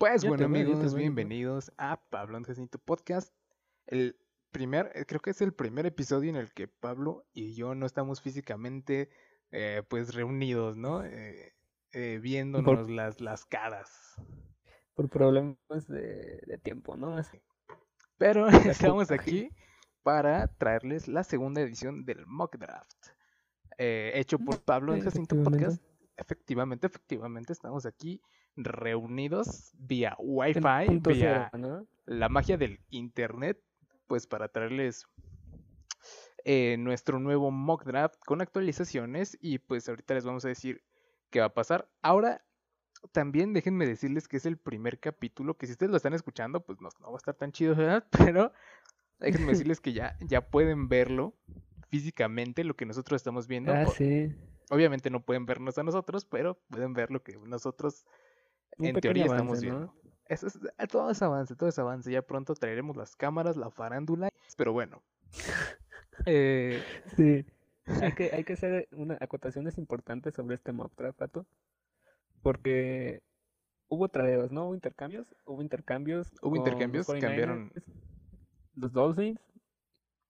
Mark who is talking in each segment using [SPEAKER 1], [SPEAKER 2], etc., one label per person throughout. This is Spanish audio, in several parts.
[SPEAKER 1] Pues bueno amigos, bienvenidos a Pablo Jacinto Podcast. El primer, eh, creo que es el primer episodio en el que Pablo y yo no estamos físicamente eh, pues reunidos, ¿no? Eh, viéndonos las, las caras.
[SPEAKER 2] Por problemas de, tiempo, ¿no?
[SPEAKER 1] Pero estamos aquí para traerles la segunda edición del Mock Draft. hecho por Pablo en Jacinto Podcast. Efectivamente, efectivamente, estamos aquí reunidos vía Wi-Fi, vía la magia del Internet, pues para traerles eh, nuestro nuevo mock draft con actualizaciones y pues ahorita les vamos a decir qué va a pasar. Ahora, también déjenme decirles que es el primer capítulo, que si ustedes lo están escuchando, pues no, va a estar tan chido, ¿verdad? Pero déjenme decirles que ya, ya pueden verlo físicamente, lo que nosotros estamos viendo.
[SPEAKER 2] Ah, sí.
[SPEAKER 1] Obviamente no pueden vernos a nosotros, pero pueden ver lo que nosotros en teoría estamos viendo. Eso es, eh, todo es avance, todo es avance. Ya pronto traeremos las cámaras, la farándula. Pero bueno.
[SPEAKER 2] eh... Sí. Hay que, hay que hacer una acotaciones importantes sobre este mob Pato. Porque hubo tradeos, ¿no? Hubo intercambios. Hubo intercambios.
[SPEAKER 1] Hubo intercambios, cambiaron.
[SPEAKER 2] Los Dolphins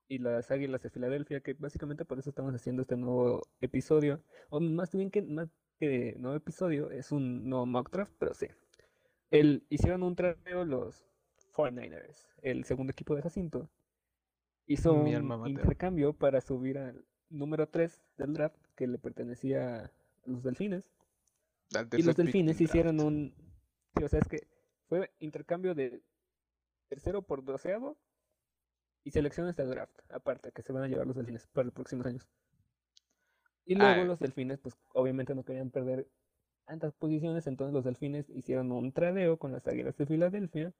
[SPEAKER 2] y las Águilas de Filadelfia, que básicamente por eso estamos haciendo este nuevo episodio. O más bien que más que nuevo episodio, es un nuevo mock draft, pero sí. El, hicieron un tradeo los 49ers, el segundo equipo de Jacinto. Hizo un intercambio para subir al número 3 del draft que le pertenecía a los delfines. Y los delfines hicieron un. o sea, es que fue intercambio de tercero por doceavo y selecciones de draft, aparte, que se van a llevar los delfines para los próximos años. Y luego ah. los delfines, pues obviamente no querían perder tantas posiciones, entonces los delfines hicieron un tradeo con las águilas de Filadelfia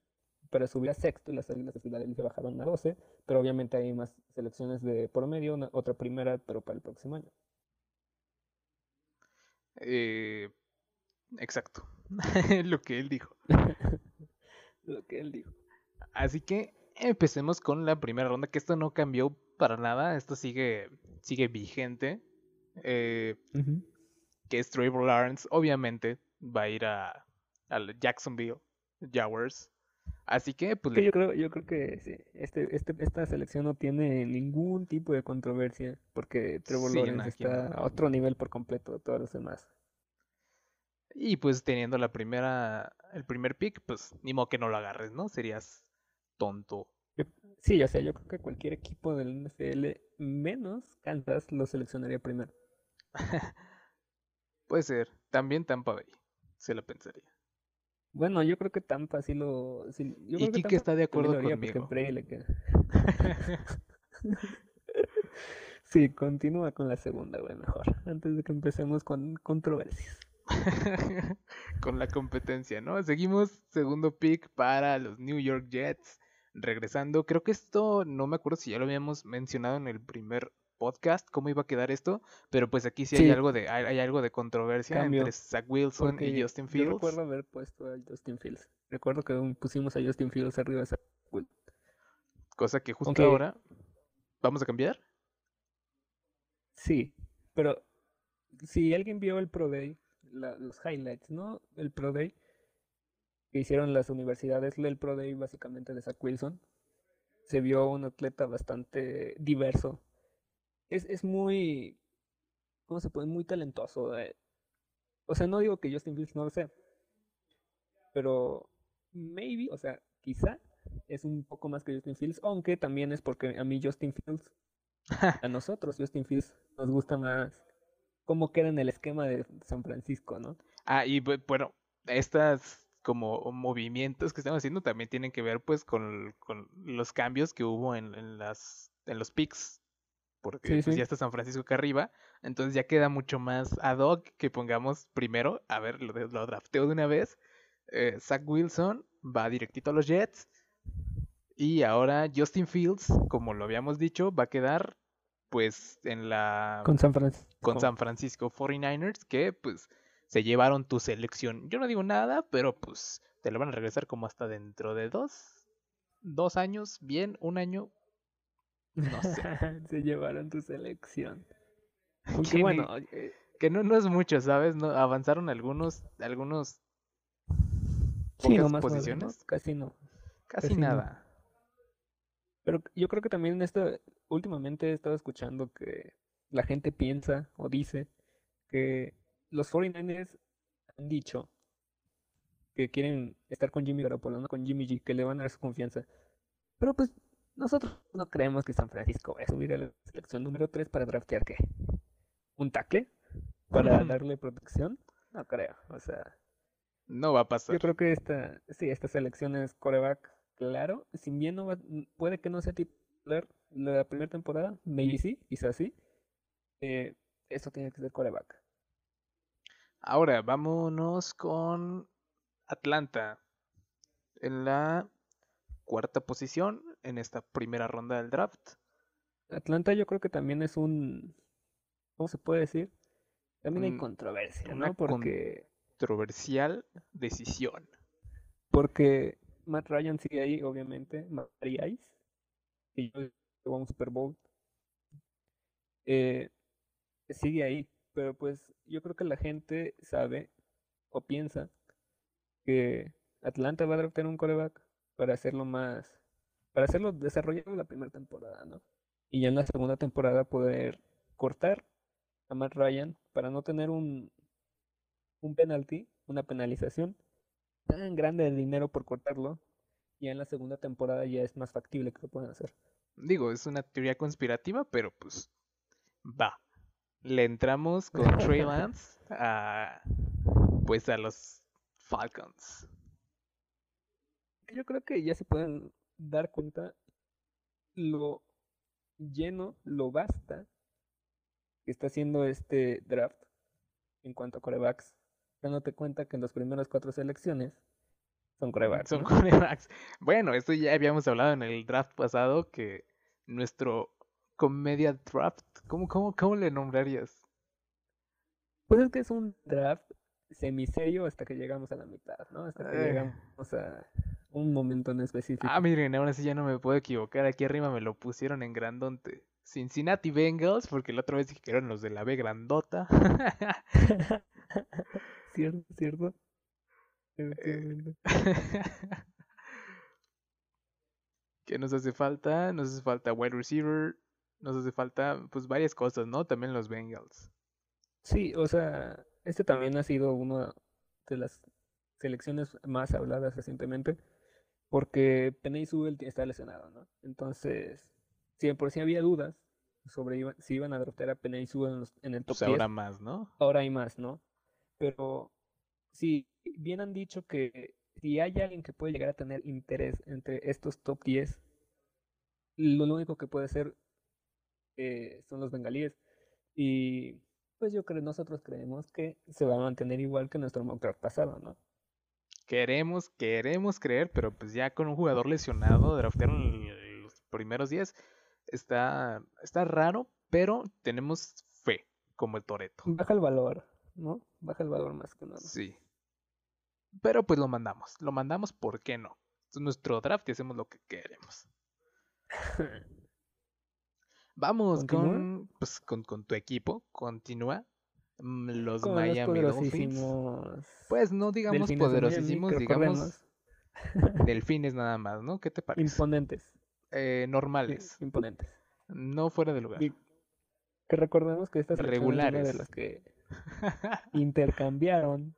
[SPEAKER 2] para subir a sexto y las águilas de Filadelfia bajaron a 12, pero obviamente hay más selecciones de por medio, otra primera, pero para el próximo año.
[SPEAKER 1] Eh, exacto, lo que él dijo.
[SPEAKER 2] lo que él dijo.
[SPEAKER 1] Así que empecemos con la primera ronda, que esto no cambió para nada, esto sigue, sigue vigente. Eh, que es Trevor Lawrence, obviamente va a ir a, Jacksonville Jaguars. Así que, pues.
[SPEAKER 2] yo, creo, yo creo que sí, este, este, esta selección no tiene ningún tipo de controversia, porque Trevor Lawrence está a otro nivel por completo de todos los demás.
[SPEAKER 1] Y pues teniendo la primera, el primer pick, pues ni modo que no lo agarres, ¿no? Serías tonto.
[SPEAKER 2] Sí, o sea, yo creo que cualquier equipo del NFL, menos Kansas, lo seleccionaría primero.
[SPEAKER 1] Puede ser. También Tampa Bay. Se lo pensaría.
[SPEAKER 2] Bueno, yo creo que Tampa sí lo.
[SPEAKER 1] y Kike está de acuerdo conmigo.
[SPEAKER 2] sí, continúa con la segunda, güey, mejor. Antes de que empecemos con controversias.
[SPEAKER 1] con la competencia, ¿no? Seguimos segundo pick para los New York Jets. Regresando, creo que esto no me acuerdo si ya lo habíamos mencionado en el primer podcast cómo iba a quedar esto, pero pues aquí sí, hay algo de hay, algo de controversia entre Zach Wilson y Justin Fields. Yo
[SPEAKER 2] recuerdo haber puesto a Justin Fields. Recuerdo que pusimos a Justin Fields arriba de Zach Wilson.
[SPEAKER 1] Cosa que justo ahora vamos a cambiar.
[SPEAKER 2] Sí, pero si alguien vio el Pro Day, los highlights, ¿no? El Pro Day que hicieron las universidades, el Pro Day básicamente de Zach Wilson, se vio un atleta bastante diverso es, es muy, ¿cómo se puede? Muy talentoso. Eh. O sea, no digo que Justin Fields no lo sea, pero maybe, o sea, quizá es un poco más que Justin Fields, aunque también es porque a mí Justin Fields, a nosotros Justin Fields nos gusta más cómo queda en el esquema de San Francisco, ¿no?
[SPEAKER 1] Ah, y bueno, estas como movimientos que estamos haciendo también tienen que ver pues con, con los cambios que hubo en, en las en los picks porque pues, ya está San Francisco acá arriba, entonces ya queda mucho más ad hoc que pongamos primero, a ver, lo, lo drafteo de una vez, eh, Zach Wilson va directito a los Jets, y ahora Justin Fields, como lo habíamos dicho, va a quedar pues en la...
[SPEAKER 2] Con San Francisco.
[SPEAKER 1] Con San Francisco 49ers, que pues se llevaron tu selección. Yo no digo nada, pero pues te lo van a regresar como hasta dentro de dos, dos años, bien, un año, no sé.
[SPEAKER 2] Se llevaron tu selección.
[SPEAKER 1] Que bueno, que no, no es mucho, ¿sabes? No, avanzaron algunos, algunos
[SPEAKER 2] Sí,
[SPEAKER 1] pocas posiciones.
[SPEAKER 2] Casi no.
[SPEAKER 1] Casi,
[SPEAKER 2] no.
[SPEAKER 1] nada.
[SPEAKER 2] Pero yo creo que también esto, últimamente he estado escuchando que la gente piensa o dice que los 49ers han dicho que quieren estar con Jimmy Garoppolo, no con Jimmy G, que le van a dar su confianza. Pero pues nosotros no creemos que San Francisco vaya a subir a la selección número 3 para draftear qué? ¿Un tackle? ¿Para darle protección? No creo. O sea,
[SPEAKER 1] No va a pasar.
[SPEAKER 2] yo creo que esta, sí, esta selección es coreback, claro. Si bien no va- puede que no sea titular la primera temporada, maybe sí, quizás sí. Eh, eso tiene que ser coreback.
[SPEAKER 1] Ahora, vámonos con Atlanta. En la cuarta posición en esta primera ronda del draft.
[SPEAKER 2] Atlanta yo creo que también es un, ¿cómo se puede decir? También hay
[SPEAKER 1] Un-
[SPEAKER 2] controversia,
[SPEAKER 1] una
[SPEAKER 2] ¿no? Porque,
[SPEAKER 1] Controversial decisión.
[SPEAKER 2] porque Matt Ryan sigue ahí, obviamente, Matty Ice, y yo llevo a un Super Bowl. Eh, sigue ahí, pero pues yo creo que la gente sabe o piensa que Atlanta va a draftear un coreback para hacerlo más, para hacerlo desarrollado la primera temporada, ¿no? Y ya en la segunda temporada poder cortar a Matt Ryan para no tener un, un penalty, una penalización tan grande de dinero por cortarlo. Y en la segunda temporada ya es más factible que lo puedan hacer.
[SPEAKER 1] Digo, es una teoría conspirativa, pero pues va. Le entramos con Trey Lance a pues a los Falcons.
[SPEAKER 2] Yo creo que ya se pueden dar cuenta lo lleno, lo basta que está haciendo este draft en cuanto a corebacks. Dándote cuenta que en las primeras cuatro selecciones son corebacks.
[SPEAKER 1] Son
[SPEAKER 2] ¿no?
[SPEAKER 1] quarterbacks. Bueno, esto ya habíamos hablado en el draft pasado que nuestro comedia draft, ¿cómo, cómo, cómo le nombrarías?
[SPEAKER 2] Pues es que es un draft semiserio hasta que llegamos a la mitad, ¿no? Hasta que
[SPEAKER 1] Eh.
[SPEAKER 2] llegamos a un momento en específico.
[SPEAKER 1] Ah, miren, ahora sí ya no me puedo equivocar. Aquí arriba me lo pusieron en grandonte. Cincinnati Bengals, porque la otra vez dije que eran los de la B grandota.
[SPEAKER 2] cierto, cierto. Efectivamente.
[SPEAKER 1] ¿Qué nos hace falta? Nos hace falta wide receiver. Nos hace falta, pues, varias cosas, ¿no? También los Bengals.
[SPEAKER 2] Sí, o sea, este también ha sido una de las selecciones más habladas recientemente, porque Penei Sewell está lesionado, ¿no? Entonces, si de por sí había dudas sobre iba- si iban a draftear a Penei Sewell en, los- en el top
[SPEAKER 1] Pues
[SPEAKER 2] 10,
[SPEAKER 1] ahora más, ¿no?
[SPEAKER 2] ahora hay más, ¿no? Pero sí, bien han dicho que si hay alguien que puede llegar a tener interés entre estos top 10, lo único que puede ser eh, son los bengalíes. Y pues yo creo, nosotros creemos que se va a mantener igual que nuestro mock pasado, ¿no?
[SPEAKER 1] Queremos, queremos creer, pero pues ya con un jugador lesionado, draftearon los primeros 10, está, está raro, pero tenemos fe, como el Toreto.
[SPEAKER 2] Baja el valor, ¿no? Baja el valor más que nada.
[SPEAKER 1] Sí. Pero pues lo mandamos, lo mandamos, ¿por qué no? Es nuestro draft y hacemos lo que queremos. Vamos
[SPEAKER 2] ¿Continúa?
[SPEAKER 1] con, pues, con, con tu equipo, continúa. Mm, Los
[SPEAKER 2] Con los
[SPEAKER 1] Miami Dolphins. Pues no digamos
[SPEAKER 2] delfines de Miami,
[SPEAKER 1] poderosísimos, digamos delfines nada más, ¿no? ¿Qué te parece?
[SPEAKER 2] imponentes,
[SPEAKER 1] Eh, normales,
[SPEAKER 2] imponentes.
[SPEAKER 1] no fuera de lugar.
[SPEAKER 2] Y que recordemos que esta selección es una de
[SPEAKER 1] Regulares.
[SPEAKER 2] las que intercambiaron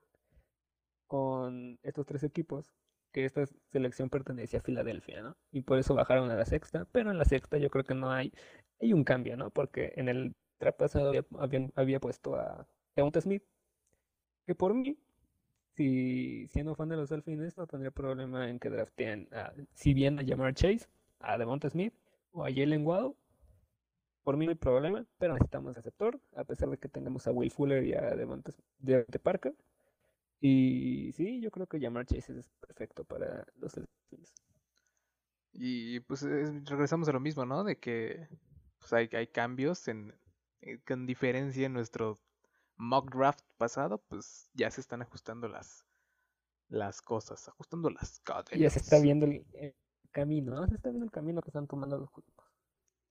[SPEAKER 2] con estos tres equipos, que esta selección pertenecía a Filadelfia, ¿no? Y por eso bajaron a la sexta, pero en la sexta yo creo que no hay, hay un cambio, ¿no? Porque en el había, habían- había puesto a Devonta Smith, que por mí, si siendo fan de los Delfines, no tendría problema en que drafteen, a- si bien a Jamar Chase, a Devonta Smith o a Jalen Waddle, por mí no hay problema, pero necesitamos receptor, a pesar de que tengamos a Will Fuller y a Devonta Devontae Parker. Y sí, yo creo que Jamar Chase es perfecto para los Delfines.
[SPEAKER 1] Y pues es- regresamos a lo mismo, ¿no? De que pues, hay, hay cambios en, con diferencia en nuestro mock draft pasado, pues ya se están ajustando las, las cosas, ajustando las
[SPEAKER 2] Ya se está
[SPEAKER 1] cadenas.
[SPEAKER 2] viendo el, el camino, ¿no? Se está viendo el camino que están tomando los equipos.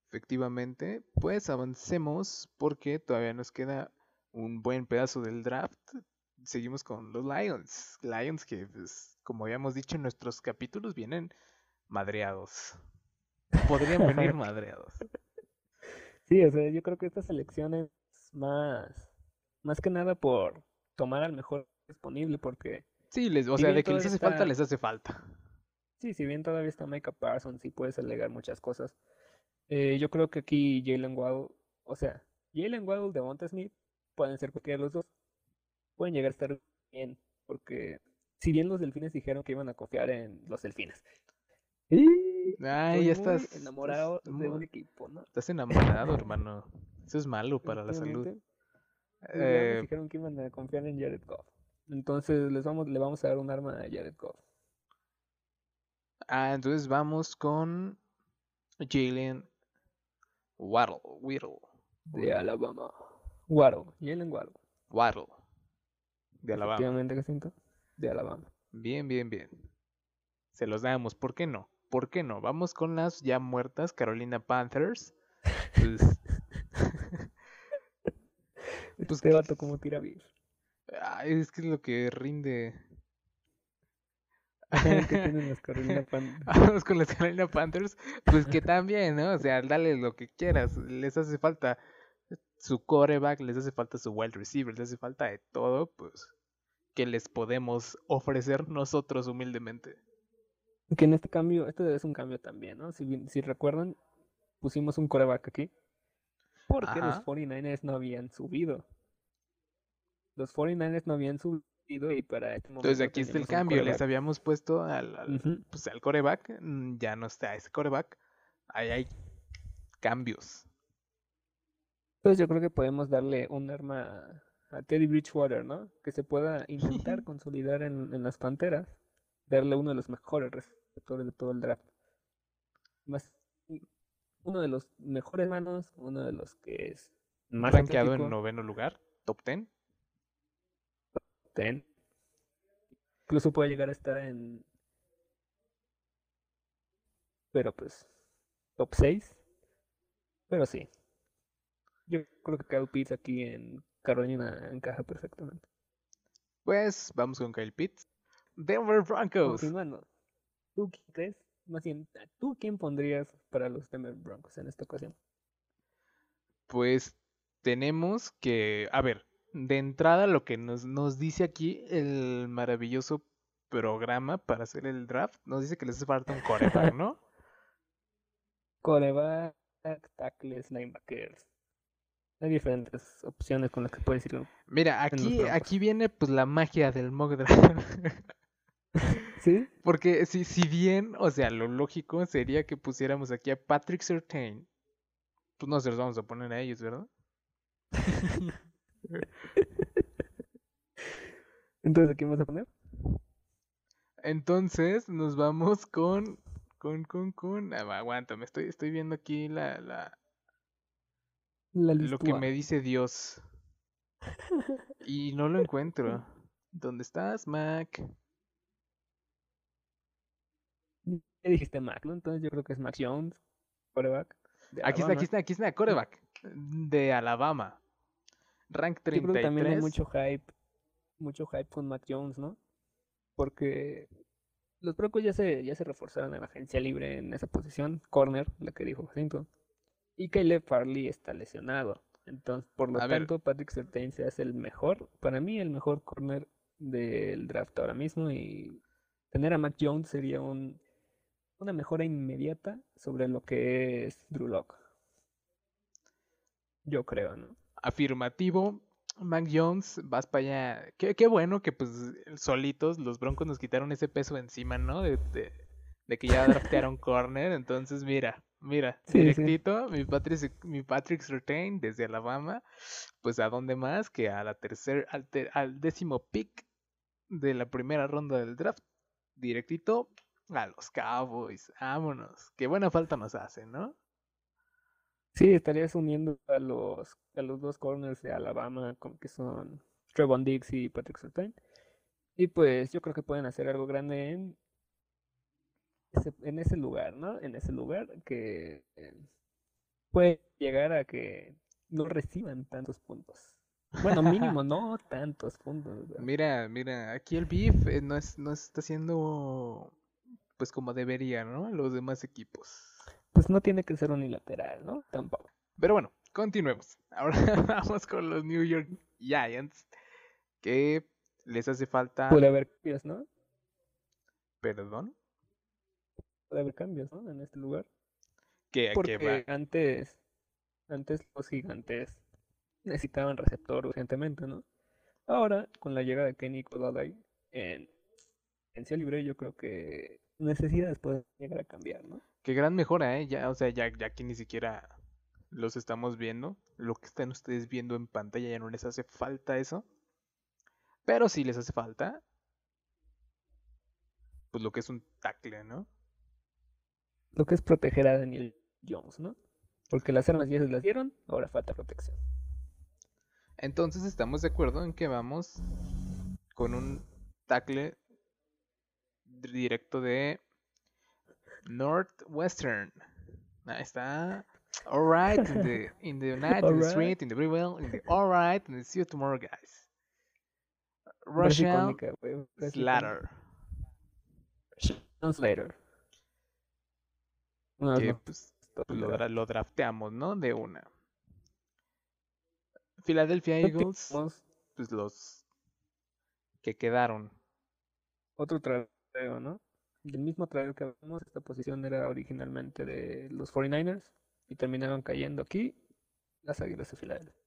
[SPEAKER 1] Efectivamente, pues avancemos porque todavía nos queda un buen pedazo del draft. seguimos con los Lions. Lions que, pues, como habíamos dicho en nuestros capítulos, vienen madreados. Podrían venir madreados.
[SPEAKER 2] Sí, o sea, yo creo que esta selección es más, más que nada por tomar al mejor disponible, porque
[SPEAKER 1] Sí, les, o
[SPEAKER 2] Si
[SPEAKER 1] sea, de que les hace falta, les hace falta.
[SPEAKER 2] sí, si bien todavía está Micah Parsons y puedes alegar muchas cosas, eh, yo creo que aquí Jalen Waddle, o sea, Jalen Waddle, Devonta Smith, pueden ser cualquiera de los dos, pueden llegar a estar bien, porque si bien los delfines dijeron que iban a confiar en los delfines. Y
[SPEAKER 1] Ay, ya
[SPEAKER 2] estoy muy
[SPEAKER 1] estás.
[SPEAKER 2] enamorado
[SPEAKER 1] estás
[SPEAKER 2] de un equipo, ¿no?
[SPEAKER 1] Estás enamorado, hermano. Eso es malo para la salud. Eh,
[SPEAKER 2] dijeron que iban a confiar en Jared Goff. Entonces les vamos, le vamos a dar un arma a Jared Goff.
[SPEAKER 1] ah, entonces vamos con Jalen Waddle. Whittle.
[SPEAKER 2] De Alabama. Waddle. Jalen Waddle.
[SPEAKER 1] Waddle. De Alabama.
[SPEAKER 2] Efectivamente, Jacinto. De Alabama.
[SPEAKER 1] Bien, bien, bien. Se los damos. ¿Por qué no? ¿Por qué no? Vamos con las ya muertas Carolina Panthers. Pues, Pues
[SPEAKER 2] este vato como tira
[SPEAKER 1] ay, es que es lo que rinde.
[SPEAKER 2] ¿Qué tienen las Carolina Panthers?
[SPEAKER 1] Vamos con las Carolina Panthers. Pues que también, ¿no? O sea, dale lo que quieras. Les hace falta su coreback, les hace falta su wide receiver, les hace falta de todo, pues que les podemos ofrecer nosotros humildemente.
[SPEAKER 2] Que en este cambio, este es un cambio también, ¿no? Si, si recuerdan, pusimos un coreback aquí. Porque los
[SPEAKER 1] Ajá.
[SPEAKER 2] 49ers no habían subido. Los 49ers no habían subido y para este
[SPEAKER 1] Entonces
[SPEAKER 2] momento
[SPEAKER 1] aquí está el cambio, les habíamos puesto al, al,
[SPEAKER 2] Ujú.
[SPEAKER 1] pues, al coreback, mm, ya no está ese coreback, ahí hay cambios.
[SPEAKER 2] Entonces yo creo que podemos darle un arma a Teddy Bridgewater, ¿no? Que se pueda intentar consolidar en, en las Panteras, darle uno de los mejores receptores de todo el draft. Más uno de los mejores manos, uno de los que es más
[SPEAKER 1] rankeado en noveno lugar, top 10.
[SPEAKER 2] ten. Incluso puede llegar a estar en pero pues top 6. Pero sí. Yo creo que Kyle Pitts aquí en Carolina encaja perfectamente.
[SPEAKER 1] Pues vamos con Kyle Pitts. Denver Broncos.
[SPEAKER 2] Continuando. ¿Tú quién crees? Más bien, ¿tú quién pondrías para los Denver Broncos en esta ocasión?
[SPEAKER 1] Pues tenemos que, a ver, de entrada lo que nos, nos dice aquí el maravilloso programa para hacer el draft, nos dice que les hace falta un coreback, ¿no?
[SPEAKER 2] Coreback, tackles, linebackers. Hay diferentes opciones con las que puedes irlo.
[SPEAKER 1] Mira, aquí, aquí viene pues la magia del mock draft.
[SPEAKER 2] ¿Sí?
[SPEAKER 1] Porque si, si bien, o sea, lo lógico sería que pusiéramos aquí a Patrick Surtain, pues no se los vamos a poner a ellos, ¿verdad?
[SPEAKER 2] Entonces, ¿a quién vas a poner?
[SPEAKER 1] Entonces nos vamos con, con, con, con, ah, aguántame, estoy, estoy viendo aquí la, la,
[SPEAKER 2] La
[SPEAKER 1] lo que me dice Dios. Y no lo encuentro. ¿Dónde estás, Mac?
[SPEAKER 2] Dijiste Mac, ¿no? Entonces yo creo que es Mac Jones, coreback.
[SPEAKER 1] Aquí está, aquí está, aquí está, coreback de Alabama. Rank
[SPEAKER 2] Yo creo que también hay
[SPEAKER 1] 33.
[SPEAKER 2] mucho hype, mucho hype con Mac Jones, ¿no? Porque los Broncos ya se, ya se reforzaron en la agencia libre en esa posición, corner, la que dijo Jacinto. Y Caleb Farley está lesionado. Entonces, por lo
[SPEAKER 1] A ver.
[SPEAKER 2] tanto, Patrick Surtain se hace el mejor, para mí, el mejor corner del draft ahora mismo. Y tener a Mac Jones sería un, una mejora inmediata sobre lo que es Drew Lock. Yo creo, ¿no?
[SPEAKER 1] Afirmativo. Mac Jones, vas para allá. Qué, qué bueno que pues solitos los Broncos nos quitaron ese peso encima, ¿no? De, de, de que ya draftearon corner. Entonces, mira, mira,
[SPEAKER 2] Sí, sí.
[SPEAKER 1] directito, mi Patrick, mi Patrick Surtain desde Alabama, pues a dónde más que a la tercer, al, ter- al décimo pick de la primera ronda del draft. Directito a los Cowboys. Vámonos. Qué buena falta nos hace, ¿no?
[SPEAKER 2] Sí, estarías uniendo a los, a los dos corners de Alabama, como que son Trevon Diggs y Patrick Surtain. Y pues yo creo que pueden hacer algo grande en ese, en ese lugar, ¿no? En ese lugar que eh, puede llegar a que no reciban tantos puntos. Bueno, mínimo, no tantos puntos.
[SPEAKER 1] Mira, mira, aquí el beef eh, no, es, no está siendo pues como debería, ¿no? Los demás equipos.
[SPEAKER 2] Pues no tiene que ser unilateral, ¿no? Tampoco.
[SPEAKER 1] Pero bueno, continuemos. Ahora vamos con los New York Giants, que les hace falta...
[SPEAKER 2] Puede haber cambios, ¿no?
[SPEAKER 1] ¿Perdón?
[SPEAKER 2] Puede haber cambios, ¿no? En este lugar.
[SPEAKER 1] ¿Qué,
[SPEAKER 2] Porque
[SPEAKER 1] va?
[SPEAKER 2] antes, antes los gigantes necesitaban receptor urgentemente, ¿no? Ahora, con la llegada de Kenny Golladay en agencia libre, yo creo que necesidades pueden llegar a cambiar, ¿no?
[SPEAKER 1] Qué gran mejora, ¿eh? Ya, o sea, ya, ya que ni siquiera los estamos viendo, lo que están ustedes viendo en pantalla ya no les hace falta eso. Pero sí les hace falta, pues lo que es un tackle, ¿no?
[SPEAKER 2] Lo que es proteger a Daniel Jones, ¿no? Porque las armas ya se las dieron, ahora falta protección.
[SPEAKER 1] Entonces estamos de acuerdo en que vamos con un tackle directo de Northwestern. Ahí está. Alright, in the, in the night, in the street, in the well, in the alright, and see you tomorrow, guys. Rochelle Slater.
[SPEAKER 2] Slater.
[SPEAKER 1] que pues, lo, lo drafteamos, ¿no? De una. Philadelphia Eagles, pues los que quedaron.
[SPEAKER 2] Otro trofeo, ¿no? Del mismo trofeo que hablamos, esta posición era originalmente de los 49ers y terminaron cayendo aquí las Águilas de Filadelfia.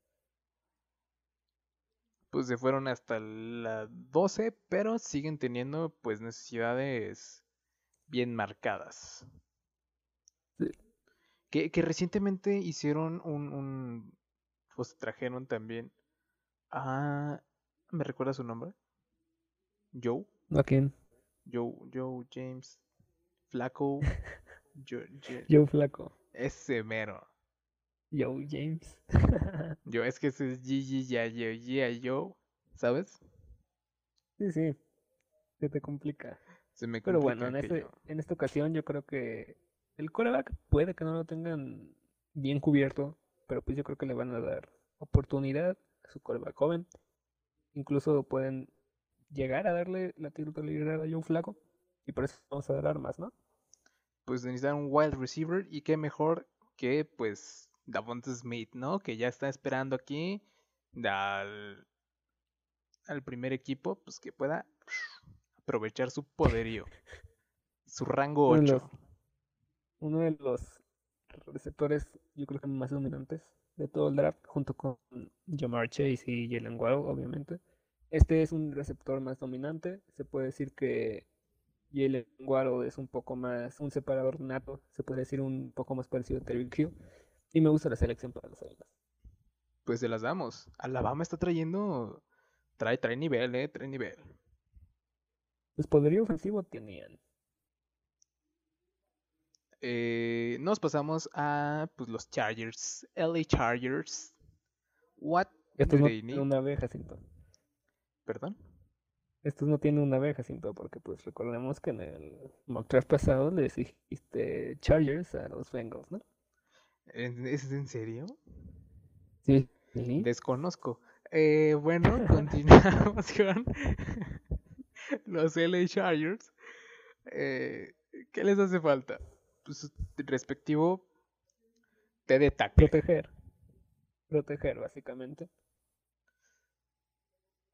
[SPEAKER 1] Pues se fueron hasta la 12, pero siguen teniendo pues necesidades bien marcadas.
[SPEAKER 2] Sí.
[SPEAKER 1] Que, que recientemente hicieron un, un pues trajeron también a... ¿Me recuerda su nombre? Joe.
[SPEAKER 2] ¿A quién?
[SPEAKER 1] Joe, Joe James Flaco.
[SPEAKER 2] Joe, Joe Flaco.
[SPEAKER 1] Ese mero.
[SPEAKER 2] Joe James.
[SPEAKER 1] yo, es que ese es Gigi, ya, yo, ya, yo, ¿sabes?
[SPEAKER 2] Sí, sí. Se te complica.
[SPEAKER 1] Se me complica
[SPEAKER 2] Pero bueno, en, este, en esta ocasión yo creo que el coreback puede que no lo tengan bien cubierto pero pues yo creo que le van a dar oportunidad a su coreback joven. Incluso pueden llegar a darle la titularidad a Joe Flaco y por eso vamos a dar armas, ¿no?
[SPEAKER 1] Pues necesitan un wild receiver y qué mejor que pues Davonte Smith, ¿no? Que ya está esperando aquí al, al primer equipo, pues que pueda aprovechar su poderío, su rango 8.
[SPEAKER 2] Uno de los receptores, yo creo que más dominantes de todo el draft, junto con Jamar Chase y Jalen Waddle, obviamente. Este es un receptor más dominante. Se puede decir que Jalen Waddle es un poco más, un separador nato, se puede decir un poco más parecido a Terry Q. Y me gusta la selección para las Águilas.
[SPEAKER 1] Pues se las damos. Alabama está trayendo, trae, trae nivel, eh, trae nivel.
[SPEAKER 2] Pues poderío ofensivo tenían.
[SPEAKER 1] Eh, nos pasamos a pues, los Chargers, LA Chargers. What
[SPEAKER 2] no tienen una abeja.
[SPEAKER 1] ¿Perdón?
[SPEAKER 2] Estos no tienen una abeja, Jacinto, porque pues recordemos que en el mock draft pasado le dijiste Chargers a los Bengals, ¿no?
[SPEAKER 1] ¿Es en serio?
[SPEAKER 2] Sí.
[SPEAKER 1] Desconozco. Eh, bueno, continuamos con los LA Chargers. Eh, ¿Qué les hace falta? pues, respectivo te de
[SPEAKER 2] Proteger. Proteger, básicamente.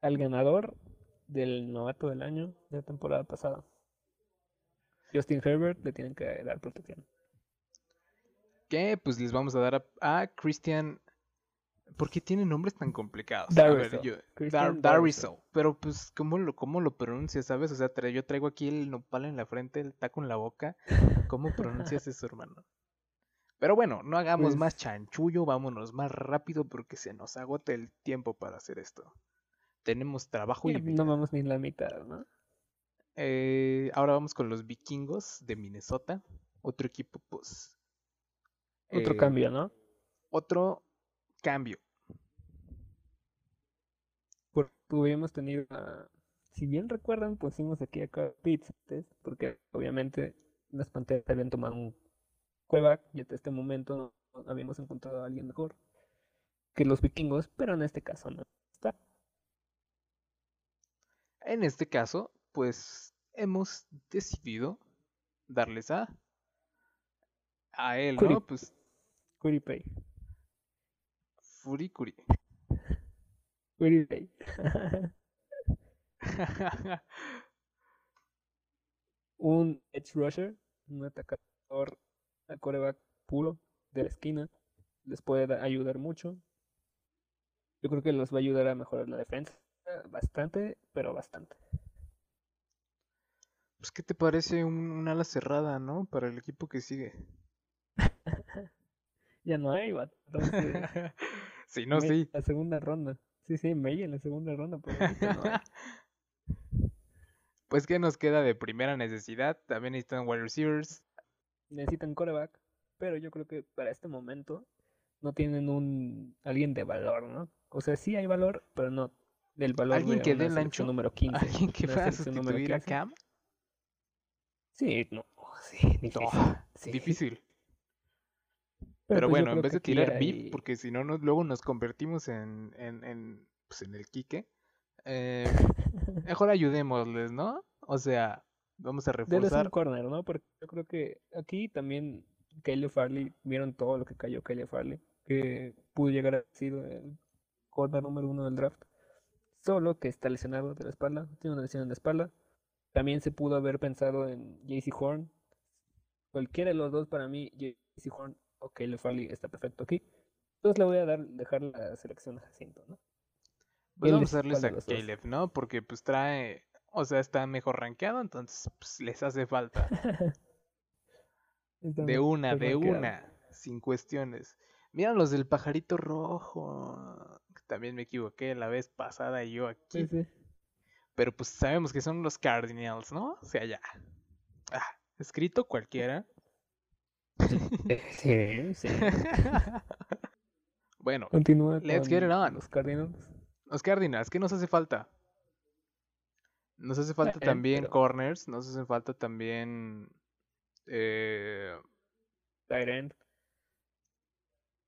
[SPEAKER 2] Al ganador del novato del año de la temporada pasada. Justin Herbert le tienen que dar protección.
[SPEAKER 1] ¿Qué? Pues les vamos a dar a, Christian. ¿Por qué tiene nombres tan complicados?
[SPEAKER 2] Dariso.
[SPEAKER 1] Pero pues, ¿cómo lo, cómo lo pronuncia, sabes? O sea, yo traigo aquí el nopal en la frente, el taco en la boca. ¿Cómo pronuncias eso, hermano? Pero bueno, no hagamos pues más chanchullo, vámonos más rápido porque se nos agota el tiempo para hacer esto. Tenemos trabajo y...
[SPEAKER 2] No vamos ni en la mitad, ¿no?
[SPEAKER 1] Eh, ahora vamos con los vikingos de Minnesota. Otro equipo, pues...
[SPEAKER 2] Otro eh, cambio, ¿no?
[SPEAKER 1] Otro cambio.
[SPEAKER 2] Porque hubiéramos tenido, si bien recuerdan, pusimos aquí acá Pitts, porque obviamente las Panteras habían tomado un quarterback y hasta este momento no habíamos encontrado a alguien mejor que los vikingos, pero en este caso no.
[SPEAKER 1] En este caso, pues hemos decidido darles a a él,
[SPEAKER 2] Curi.
[SPEAKER 1] ¿no? Pues
[SPEAKER 2] Curipay.
[SPEAKER 1] Furikuri.
[SPEAKER 2] Curipay. un edge rusher, un atacador al coreback puro de la esquina, les puede da- ayudar mucho. Yo creo que los va a ayudar a mejorar la defensa bastante, pero bastante.
[SPEAKER 1] Pues, ¿qué te parece un, un ala cerrada, no? Para el equipo que sigue.
[SPEAKER 2] Ya no hay, vato. Entonces,
[SPEAKER 1] sí, no, sí.
[SPEAKER 2] La segunda ronda. Sí, sí, May en la segunda ronda, pero ahorita no hay.
[SPEAKER 1] Pues, ¿qué nos queda de primera necesidad? También necesitan wide receivers.
[SPEAKER 2] Necesitan coreback, pero yo creo que para este momento no tienen un alguien de valor, ¿no? O sea, sí hay valor, pero no del valor
[SPEAKER 1] Alguien
[SPEAKER 2] de
[SPEAKER 1] que dé el ancho.
[SPEAKER 2] número 15.
[SPEAKER 1] Alguien que pueda sustituir a
[SPEAKER 2] 15.
[SPEAKER 1] Cam.
[SPEAKER 2] Sí, no, sí, difícil.
[SPEAKER 1] No,
[SPEAKER 2] sí.
[SPEAKER 1] Difícil.
[SPEAKER 2] Pero
[SPEAKER 1] Pero
[SPEAKER 2] pues
[SPEAKER 1] bueno, en vez de tirar
[SPEAKER 2] hay-
[SPEAKER 1] beef, porque si no, luego nos convertimos en, en, en, pues, en el Quique. eh, mejor ayudémosles, ¿no? O sea, vamos a
[SPEAKER 2] Denles un
[SPEAKER 1] reforzar.
[SPEAKER 2] corner, ¿no? Porque yo creo que aquí también Kelly Farley, vieron todo lo que cayó Kelly Farley, que pudo llegar a sido el corner número uno del draft. Solo que está lesionado de la espalda, tiene una lesión en la espalda. También se pudo haber pensado en JC Horn. Cualquiera de los dos para mí, JC Horn o Kelly Farley está perfecto aquí. Entonces le voy a dar, dejar la selección a Jacinto, ¿no?
[SPEAKER 1] Pues vamos a darles a. Caleb, ¿no? Porque pues trae, o sea, está mejor rankeado, entonces pues, les hace falta. De una, de
[SPEAKER 2] rankeado.
[SPEAKER 1] una, sin cuestiones. Mira los del pajarito rojo. También me equivoqué la vez pasada y yo aquí.
[SPEAKER 2] Sí, sí.
[SPEAKER 1] Pero pues sabemos que son los Cardinals, ¿no? O sea, ya. Ah, escrito cualquiera.
[SPEAKER 2] Sí, sí.
[SPEAKER 1] bueno,
[SPEAKER 2] Continúa
[SPEAKER 1] Let's get it on.
[SPEAKER 2] los Cardinals.
[SPEAKER 1] los Cardinals, ¿qué nos hace falta? Nos hace falta
[SPEAKER 2] Bueno,
[SPEAKER 1] también
[SPEAKER 2] pero-
[SPEAKER 1] corners, nos hace falta también... Eh,
[SPEAKER 2] Tight end.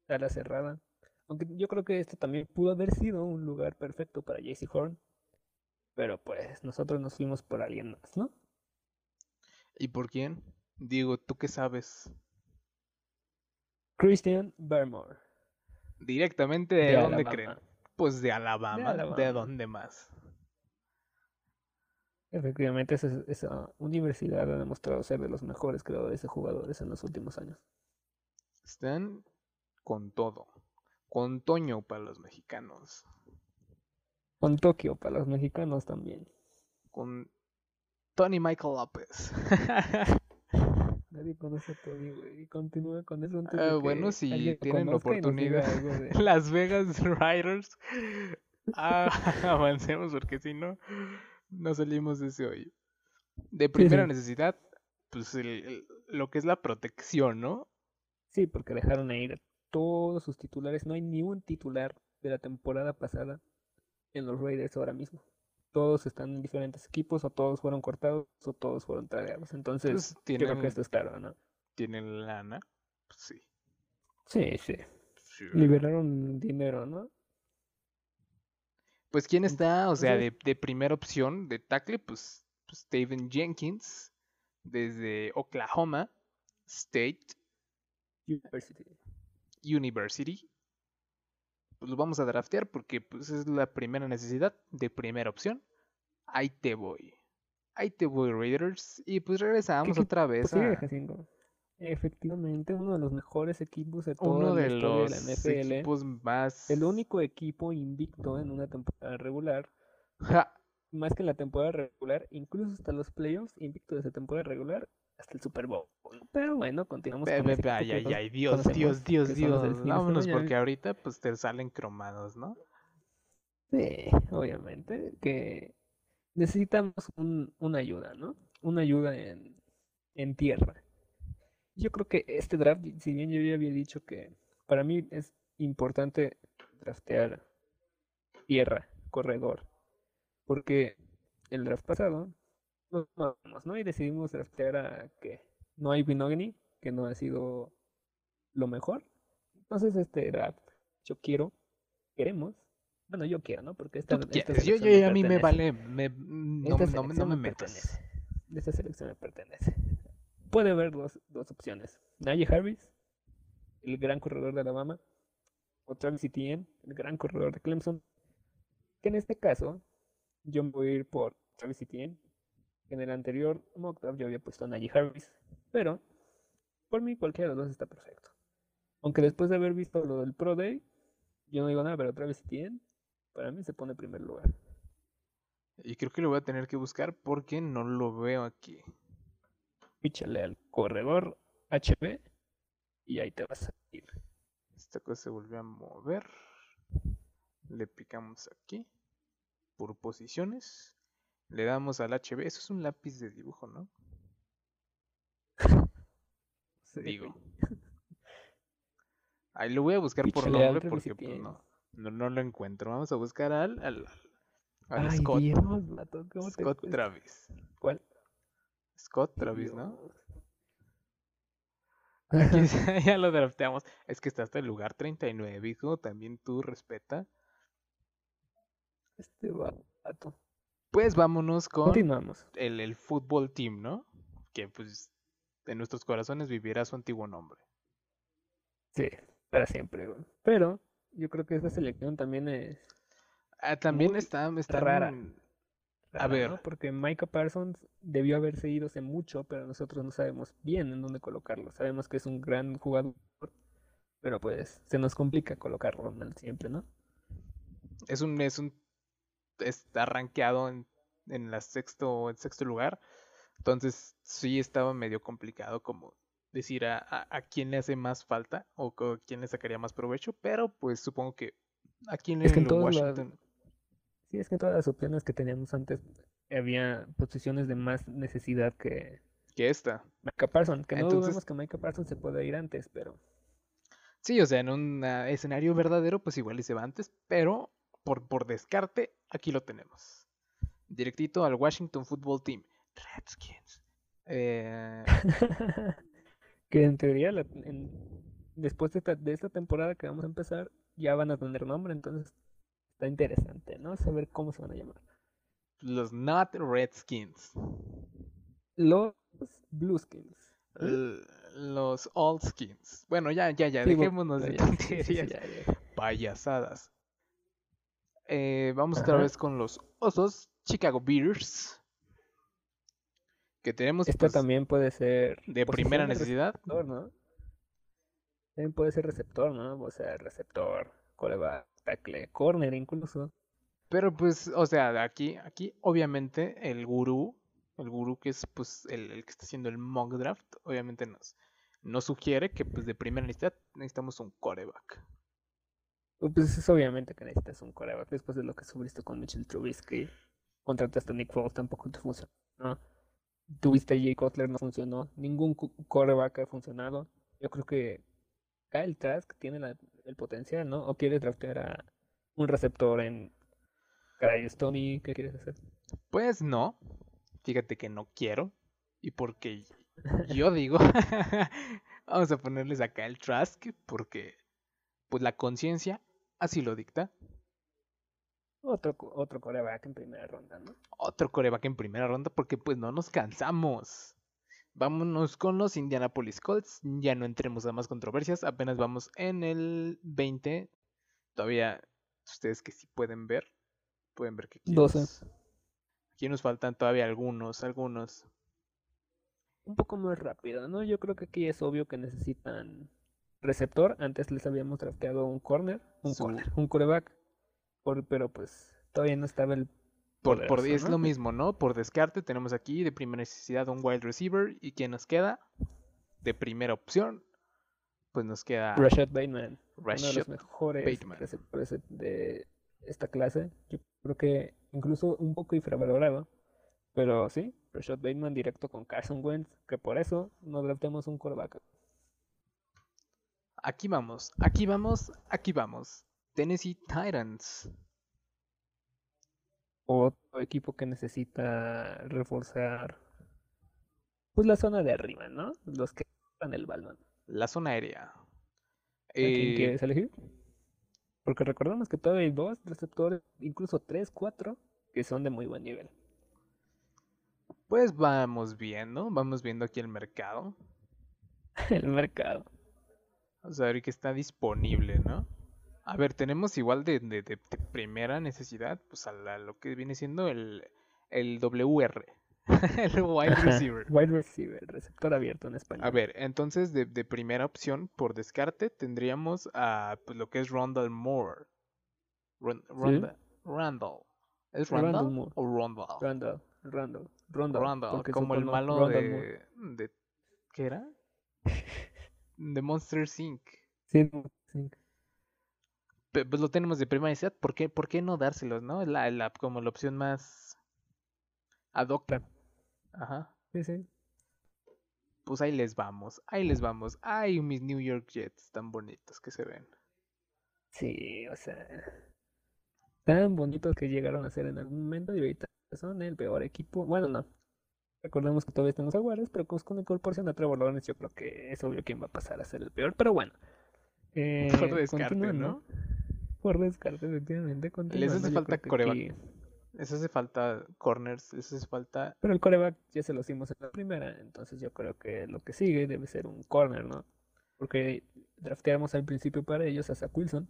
[SPEAKER 2] Ala cerrada. Aunque yo creo que este también pudo haber sido un lugar perfecto para JC Horn. Pero pues nosotros nos fuimos por alguien más, ¿no?
[SPEAKER 1] ¿Y por quién? Digo, ¿tú qué sabes?
[SPEAKER 2] Christian Barmore.
[SPEAKER 1] Directamente de,
[SPEAKER 2] de
[SPEAKER 1] dónde
[SPEAKER 2] Alabama.
[SPEAKER 1] creen? Pues de Alabama. ¿De
[SPEAKER 2] Alabama.
[SPEAKER 1] dónde más?
[SPEAKER 2] Efectivamente, esa, esa universidad ha demostrado ser de los mejores creadores de jugadores en los últimos años.
[SPEAKER 1] Están con todo. Con Toño para los mexicanos.
[SPEAKER 2] Con Tokio para los mexicanos también.
[SPEAKER 1] Con Tony Michael López.
[SPEAKER 2] Nadie conoce a Tony, güey. Y continúa con eso antes de
[SPEAKER 1] Ah,
[SPEAKER 2] que
[SPEAKER 1] bueno, si tienen
[SPEAKER 2] diga
[SPEAKER 1] oportunidad.
[SPEAKER 2] de-
[SPEAKER 1] Las Vegas Riders. Ah, avancemos porque si no, no salimos de ese hoyo. De primera
[SPEAKER 2] sí.
[SPEAKER 1] necesidad, pues el- el- lo que es la protección, ¿no?
[SPEAKER 2] Sí, porque dejaron a ir todos sus titulares. No hay ni un titular de la temporada pasada en los Raiders ahora mismo. Todos están en diferentes equipos, o todos fueron cortados, o todos fueron tradeados. Entonces,
[SPEAKER 1] Pues
[SPEAKER 2] creo que esto es claro, ¿no?
[SPEAKER 1] tienen lana. Pues sí.
[SPEAKER 2] Sí, sí.
[SPEAKER 1] sí.
[SPEAKER 2] Liberaron dinero, ¿no?
[SPEAKER 1] Pues quién está, o sea, de primera opción de tackle, pues, pues Steven Jenkins, desde Oklahoma State
[SPEAKER 2] University.
[SPEAKER 1] University. Pues lo vamos a draftear porque pues es la primera necesidad de primera opción. Ahí te voy. Ahí te voy, Raiders. Y pues regresamos
[SPEAKER 2] qué
[SPEAKER 1] otra vez
[SPEAKER 2] Pues
[SPEAKER 1] a
[SPEAKER 2] Jacinto. Efectivamente, uno de los mejores equipos de toda
[SPEAKER 1] uno de los
[SPEAKER 2] de la NFL.
[SPEAKER 1] equipos más...
[SPEAKER 2] El único equipo invicto en una temporada regular.
[SPEAKER 1] Ja,
[SPEAKER 2] Más que en la temporada regular, incluso hasta los playoffs, invicto desde temporada regular hasta el Super Bowl. Pero bueno, continuamos con
[SPEAKER 1] ay, ay, ay, Dios,
[SPEAKER 2] conocemos,
[SPEAKER 1] Dios, Dios, Dios. Vámonos porque ahorita pues te salen cromados, ¿no?
[SPEAKER 2] Sí, obviamente, que necesitamos un- una ayuda, ¿no? Una ayuda en, en tierra. Yo creo que este draft, si bien yo ya había dicho que para mí es importante draftear tierra, corredor, porque el draft pasado nos vamos, ¿no? Y decidimos draftear a que no hay Binogany, que no ha sido lo mejor. Entonces este draft, yo quiero, queremos Bueno, yo quiero, ¿no? Porque esta, esta
[SPEAKER 1] Yo,
[SPEAKER 2] selección
[SPEAKER 1] yo- a mí me vale, me- no, no- no me
[SPEAKER 2] me
[SPEAKER 1] metas.
[SPEAKER 2] pertenece. Esta selección me pertenece. Puede haber dos, dos opciones. Najee Harris, el gran corredor de Alabama, o Travis Etienne, el gran corredor de Clemson. Que en este caso, yo me voy a ir por Travis Etienne. En el anterior mock draft yo había puesto a Najee Harris, pero por mí cualquiera de los dos está perfecto. Aunque después de haber visto lo del Pro Day, yo no digo nada, pero Travis Etienne para mí se pone en primer lugar.
[SPEAKER 1] Y creo que lo voy a tener que buscar porque no lo veo aquí.
[SPEAKER 2] Píchale al corredor HB y ahí te vas a ir.
[SPEAKER 1] Esta cosa se volvió a mover. Le picamos aquí. Por posiciones. Le damos al HB. Eso es un lápiz de dibujo, ¿no?
[SPEAKER 2] Sí,
[SPEAKER 1] Digo. Ahí lo voy a buscar por nombre porque pues, no, no, no lo encuentro. Vamos a buscar al, al, al
[SPEAKER 2] Ay,
[SPEAKER 1] Scott,
[SPEAKER 2] Dios, vato, ¿cómo te
[SPEAKER 1] Scott? Travis.
[SPEAKER 2] ¿Cuál?
[SPEAKER 1] Scott Travis, ¿no? Aquí ya lo drafteamos. Es que está hasta el lugar 39, hijo. También tú respeta.
[SPEAKER 2] Este vato.
[SPEAKER 1] Pues vámonos con
[SPEAKER 2] Continuamos.
[SPEAKER 1] el, el fútbol team, ¿no? Que pues en nuestros corazones vivirá su antiguo nombre.
[SPEAKER 2] Sí, para siempre, güey. Pero yo creo que esta selección también es
[SPEAKER 1] Ah, también está, está
[SPEAKER 2] rara.
[SPEAKER 1] en-
[SPEAKER 2] rara,
[SPEAKER 1] ver.
[SPEAKER 2] ¿no? Porque Micah Parsons debió haberse ido hace mucho, pero nosotros no sabemos bien en dónde colocarlo. Sabemos que es un gran jugador, pero pues se nos complica colocarlo siempre, ¿no?
[SPEAKER 1] es un, es un, está rankeado en, en la sexto, en sexto lugar. Entonces sí estaba medio complicado como decir a, a, a quién le hace más falta o co- quién le sacaría más provecho, pero pues supongo que aquí en
[SPEAKER 2] Es que en
[SPEAKER 1] Washington.
[SPEAKER 2] Sí, es que en todas las opciones que teníamos antes había posiciones de más necesidad que
[SPEAKER 1] Que esta.
[SPEAKER 2] Micah Parsons. Que no
[SPEAKER 1] Entonces-
[SPEAKER 2] dudemos que Micah Parsons se puede ir antes, pero
[SPEAKER 1] Sí, o sea, en un ah, escenario verdadero, pues igual y se va antes, pero por, por descarte, aquí lo tenemos. Directito al Washington Football Team. Redskins. Eh,
[SPEAKER 2] que en teoría la- en- después de esta, de esta temporada que vamos a empezar ya van a tener nombre, entonces está interesante, ¿no? Saber cómo se van a llamar.
[SPEAKER 1] los Not Redskins.
[SPEAKER 2] Los Blueskins.
[SPEAKER 1] L- los Old Skins. Bueno, ya, ya, ya,
[SPEAKER 2] Sí,
[SPEAKER 1] dejémonos de
[SPEAKER 2] sí, sí, sí,
[SPEAKER 1] tonterías.
[SPEAKER 2] ya, ya.
[SPEAKER 1] Payasadas. Eh, vamos otra vez con los Osos Chicago Bears. Que tenemos
[SPEAKER 2] Esta
[SPEAKER 1] pues,
[SPEAKER 2] también puede ser
[SPEAKER 1] de
[SPEAKER 2] posición
[SPEAKER 1] primera necesidad.
[SPEAKER 2] receptor, ¿no? También puede ser receptor, ¿no? O sea, receptor, coreback, tackle, corner incluso.
[SPEAKER 1] Pero pues, o sea, aquí, aquí obviamente el gurú, el gurú que es pues el, el que está haciendo el mock draft, obviamente nos, nos sugiere que pues de primera necesidad necesitamos un coreback.
[SPEAKER 2] Pues es obviamente que necesitas un coreback después de lo que subiste con Mitchell Trubisky. Contrataste a Nick Foles, tampoco te funcionó. ¿no? Tuviste a Jay Cutler, no funcionó. Ningún coreback ha funcionado. Yo creo que Kyle Trask tiene la- el potencial, ¿no? O quieres draftear a un receptor en Caray Stoney, ¿qué quieres hacer?
[SPEAKER 1] Pues no, fíjate que no quiero. Y porque yo digo, vamos a ponerles acá el Trask, porque pues la conciencia así lo dicta.
[SPEAKER 2] Otro, otro coreback en primera ronda, ¿no?
[SPEAKER 1] Otro coreback en primera ronda, porque pues no nos cansamos. Vámonos con los Indianapolis Colts. Ya no entremos a más controversias. Apenas vamos en el 20. Todavía, ustedes que sí pueden ver, pueden ver que aquí,
[SPEAKER 2] 12.
[SPEAKER 1] nos- aquí nos faltan todavía algunos, algunos.
[SPEAKER 2] Un poco más rápido, ¿no? Yo creo que aquí es obvio que necesitan receptor. Antes les habíamos drafteado un corner, un corner, un coreback. Por, pero pues todavía no estaba el
[SPEAKER 1] Por, es
[SPEAKER 2] ¿no?
[SPEAKER 1] lo mismo, ¿no? Por descarte tenemos aquí de primera necesidad un wide receiver. ¿Y quién nos queda? De primera opción, pues nos queda
[SPEAKER 2] Rashad Bateman, uno de los mejores
[SPEAKER 1] Bateman.
[SPEAKER 2] receptores de esta clase. Yo creo que incluso un poco infravalorado. Pero sí, Rashad Bateman directo con Carson Wentz, que por eso no draftemos un coreback.
[SPEAKER 1] Aquí vamos, aquí vamos, aquí vamos. Tennessee Titans.
[SPEAKER 2] Otro equipo que necesita reforzar pues la zona de arriba, ¿no? Los que dan el balón.
[SPEAKER 1] La zona aérea.
[SPEAKER 2] ¿A quién
[SPEAKER 1] Eh,
[SPEAKER 2] quieres elegir? Porque recordamos que todavía hay dos receptores, incluso tres, cuatro, que son de muy buen nivel.
[SPEAKER 1] Pues vamos viendo, vamos viendo aquí el mercado.
[SPEAKER 2] el mercado.
[SPEAKER 1] Vamos a ver qué está disponible, ¿no? A ver, tenemos igual de, de, de, primera necesidad, pues a, lo que viene siendo el, el WR. el wide receiver.
[SPEAKER 2] wide receiver, receptor abierto en español.
[SPEAKER 1] A ver, entonces de, de primera opción, por descarte, tendríamos a pues, lo que es Rondell Moore. Rondell. Randall. ¿Es Randall, Moore. o Rondell?
[SPEAKER 2] Randall. Randall. Randall.
[SPEAKER 1] como el malo de, de... ¿Qué era? de Monster Inc.
[SPEAKER 2] Sí, Inc
[SPEAKER 1] pues lo tenemos de primera necesidad, ¿por qué, ¿por qué no dárselos, no? La, la, como la opción más ad Ajá.
[SPEAKER 2] Sí, sí.
[SPEAKER 1] Pues ahí les vamos, ahí les vamos. Ay, mis New York Jets tan bonitos que se ven.
[SPEAKER 2] Sí, o sea, tan bonitos que llegaron a ser en algún momento y ahorita son el peor equipo. Bueno, no. Recordemos que todavía están los Aguares, pero con la incorporación de Trevor Lawrence yo creo que es obvio quién va a pasar a ser el peor. Pero bueno.
[SPEAKER 1] Eh, Por descarte, ¿no?
[SPEAKER 2] Por descarte, efectivamente.
[SPEAKER 1] Les hace falta coreback. Eso hace falta corners, eso hace falta...
[SPEAKER 2] Pero el coreback ya se lo hicimos en la primera, entonces yo creo que lo que sigue debe ser un corner, ¿no? Porque drafteamos al principio para ellos a Zach Wilson.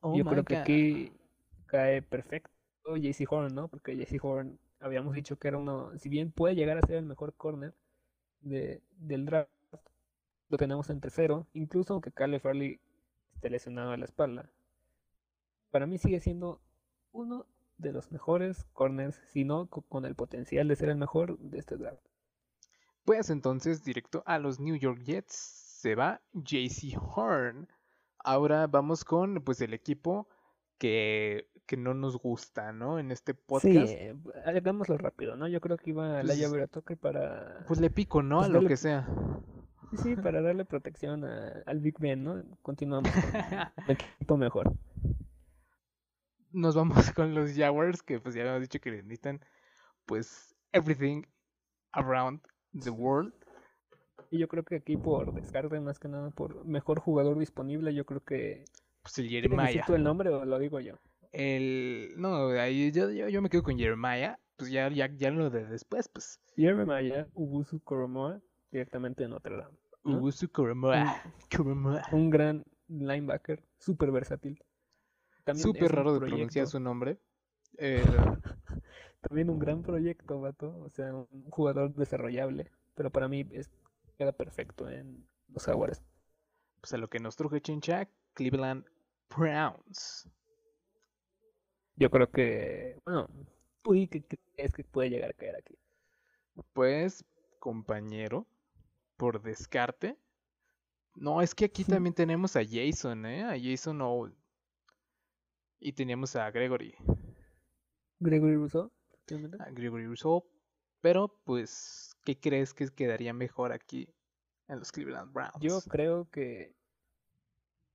[SPEAKER 2] Oh yo creo que aquí cae perfecto JC Horn, ¿no? Porque JC Horn habíamos dicho que era uno, si bien puede llegar a ser el mejor corner de, del draft, lo tenemos en tercero, incluso aunque Caleb Farley esté lesionado a la espalda para mí sigue siendo uno de los mejores corners, si no con el potencial de ser el mejor de este draft.
[SPEAKER 1] Pues entonces, directo a los New York Jets, se va JC Horn. Ahora vamos con pues el equipo que, que no nos gusta, ¿no? En este podcast.
[SPEAKER 2] Sí, hagámoslo rápido, ¿no? Yo creo que iba pues, la llave para...
[SPEAKER 1] Pues le pico, ¿no? Pues a lo que sea.
[SPEAKER 2] Sí, sí, para darle protección al Big Ben, ¿no? Continuamos equipo mejor
[SPEAKER 1] nos vamos con los Jaguars, que pues ya habíamos dicho que necesitan pues everything around the world.
[SPEAKER 2] Y yo creo que aquí por descarte más que nada por mejor jugador disponible, yo creo que
[SPEAKER 1] pues el Jeremiah.
[SPEAKER 2] el nombre o lo digo yo?
[SPEAKER 1] El no, ahí yo, yo, me quedo con Jeremiah, pues ya ya ya lo de después, pues.
[SPEAKER 2] Jeremiah Ubusu Koromoa directamente de Notre Dame.
[SPEAKER 1] Ubusu Koromoa.
[SPEAKER 2] un gran linebacker, súper versátil.
[SPEAKER 1] Súper raro de pronunciar su nombre. Eh,
[SPEAKER 2] también un gran proyecto, vato. O sea, un jugador desarrollable. Pero para mí es, queda perfecto en los Jaguares.
[SPEAKER 1] Pues a lo que nos truje Chincha, Cleveland Browns.
[SPEAKER 2] Yo creo que, bueno, ¿tú qué crees que puede llegar a caer aquí?
[SPEAKER 1] Pues, compañero, por descarte. No, es que aquí también tenemos a Jason, ¿eh? A Jason Old. Y teníamos a Gregory.
[SPEAKER 2] Gregory Rousseau.
[SPEAKER 1] A Gregory Rousseau. Pero, pues, ¿qué crees que quedaría mejor aquí en los Cleveland Browns?
[SPEAKER 2] Yo creo que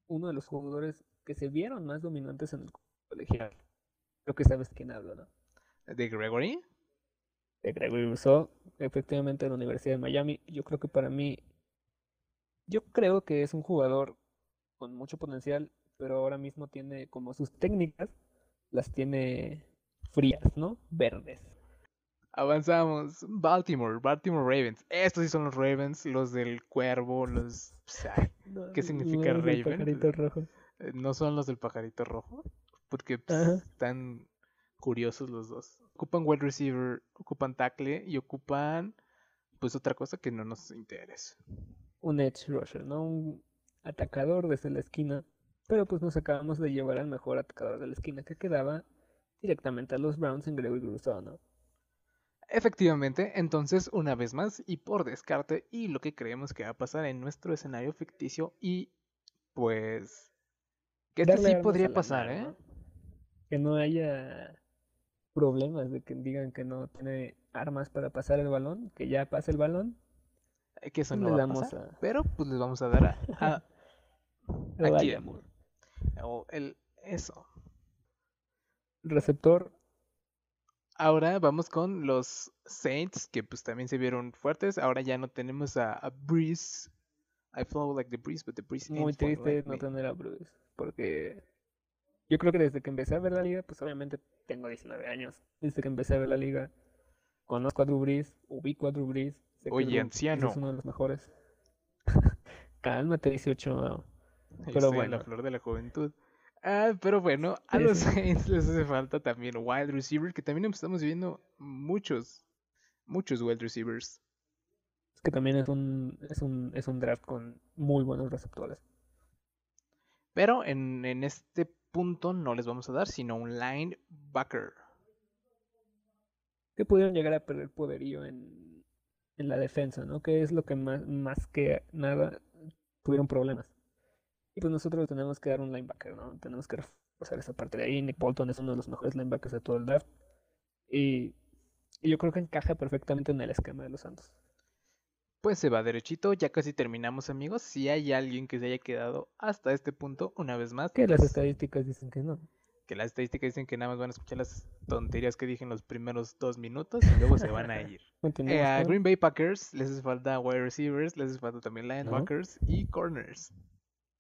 [SPEAKER 2] uno de los jugadores que se vieron más dominantes en el colegial. Creo que sabes quién hablo, ¿no?
[SPEAKER 1] ¿De Gregory?
[SPEAKER 2] De Gregory Rousseau, efectivamente en la Universidad de Miami. Yo creo que para mí, yo creo que es un jugador con mucho potencial pero ahora mismo tiene como sus técnicas, las tiene frías, ¿no? Verdes.
[SPEAKER 1] Avanzamos. Baltimore, Baltimore Ravens. Estos sí son los Ravens, los del cuervo, los... ¿Qué significa Raven? Eh, no son los del pajarito rojo, porque pues, están curiosos los dos. Ocupan wide receiver, ocupan tackle y ocupan pues otra cosa que no nos interesa.
[SPEAKER 2] Un edge rusher, ¿no? Un atacador desde la esquina pero pues nos acabamos de llevar al mejor atacador de la esquina que quedaba directamente a los Browns en Gregory Rousseau, ¿no?
[SPEAKER 1] Efectivamente, entonces una vez más y por descarte y lo que creemos que va a pasar en nuestro escenario ficticio y pues que esto sí podría pasar, ¿eh?
[SPEAKER 2] Que no haya problemas de que digan que no tiene armas para pasar el balón, que ya pase el balón.
[SPEAKER 1] Eh, que eso no va a pasar, pero pues les vamos a dar a, aquí, amor. O el eso.
[SPEAKER 2] Receptor.
[SPEAKER 1] Ahora vamos con los Saints, que pues también se vieron fuertes. Ahora ya no tenemos a, Breeze. I flow like the breeze, but the breeze
[SPEAKER 2] Muy triste no tener a Breeze, porque Yo creo que desde que empecé a ver la liga, pues obviamente tengo 19 años. Desde que empecé a ver la liga, conozco a Drew Brees, ubico a Drew Brees. sé que
[SPEAKER 1] Oye,
[SPEAKER 2] Drew
[SPEAKER 1] anciano.
[SPEAKER 2] Es uno de los mejores. Cálmate, 18.
[SPEAKER 1] Ahí
[SPEAKER 2] Pero bueno.
[SPEAKER 1] la flor de la juventud. Ah, pero bueno, a
[SPEAKER 2] Sí,
[SPEAKER 1] los
[SPEAKER 2] sí.
[SPEAKER 1] Saints les hace falta también wide receiver, que también estamos viendo muchos, muchos wide receivers.
[SPEAKER 2] Es que también es un, es un, es un draft con muy buenos receptores.
[SPEAKER 1] Pero en, en este punto no les vamos a dar, sino un linebacker.
[SPEAKER 2] Que pudieron llegar a perder poderío en, en la defensa, ¿no? Que es lo que más, más que nada tuvieron problemas. Y pues nosotros tenemos que dar un linebacker, ¿no? Tenemos que reforzar esa parte de ahí. Nick Bolton es uno de los mejores linebackers de todo el draft. Y, y yo creo que encaja perfectamente en el esquema de los Santos.
[SPEAKER 1] Pues se va derechito, ya casi terminamos amigos. Si hay alguien que se haya quedado hasta este punto, una vez más,
[SPEAKER 2] Que las
[SPEAKER 1] pues,
[SPEAKER 2] estadísticas dicen que no.
[SPEAKER 1] que las estadísticas dicen que nada más van a escuchar las tonterías que dije en los primeros dos minutos y luego se van a ir. Eh, a Green Bay Packers les hace falta wide receivers, les hace falta también linebackers y corners.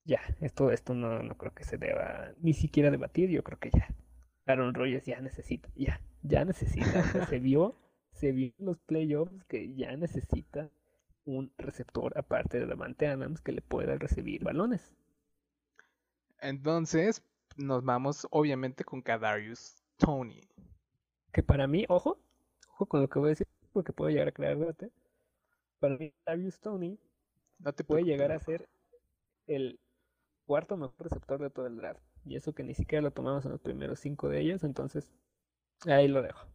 [SPEAKER 2] Ya, esto, esto no, no creo que se deba ni siquiera debatir, yo creo que ya. Aaron Rodgers ya necesita, ya, ya necesita. o sea, se vio, se vio en los playoffs que ya necesita un receptor aparte de Davante Adams que le pueda recibir balones.
[SPEAKER 1] Entonces, nos vamos obviamente con Kadarius Tony.
[SPEAKER 2] Que para mí, ojo, ojo con lo que voy a decir, porque puede llegar a crear debate. Para mí, Darius Tony
[SPEAKER 1] No te
[SPEAKER 2] puede llegar a ser el cuarto mejor receptor de todo el draft. Y eso que ni siquiera lo tomamos en los primeros cinco de ellos, entonces ahí lo dejo.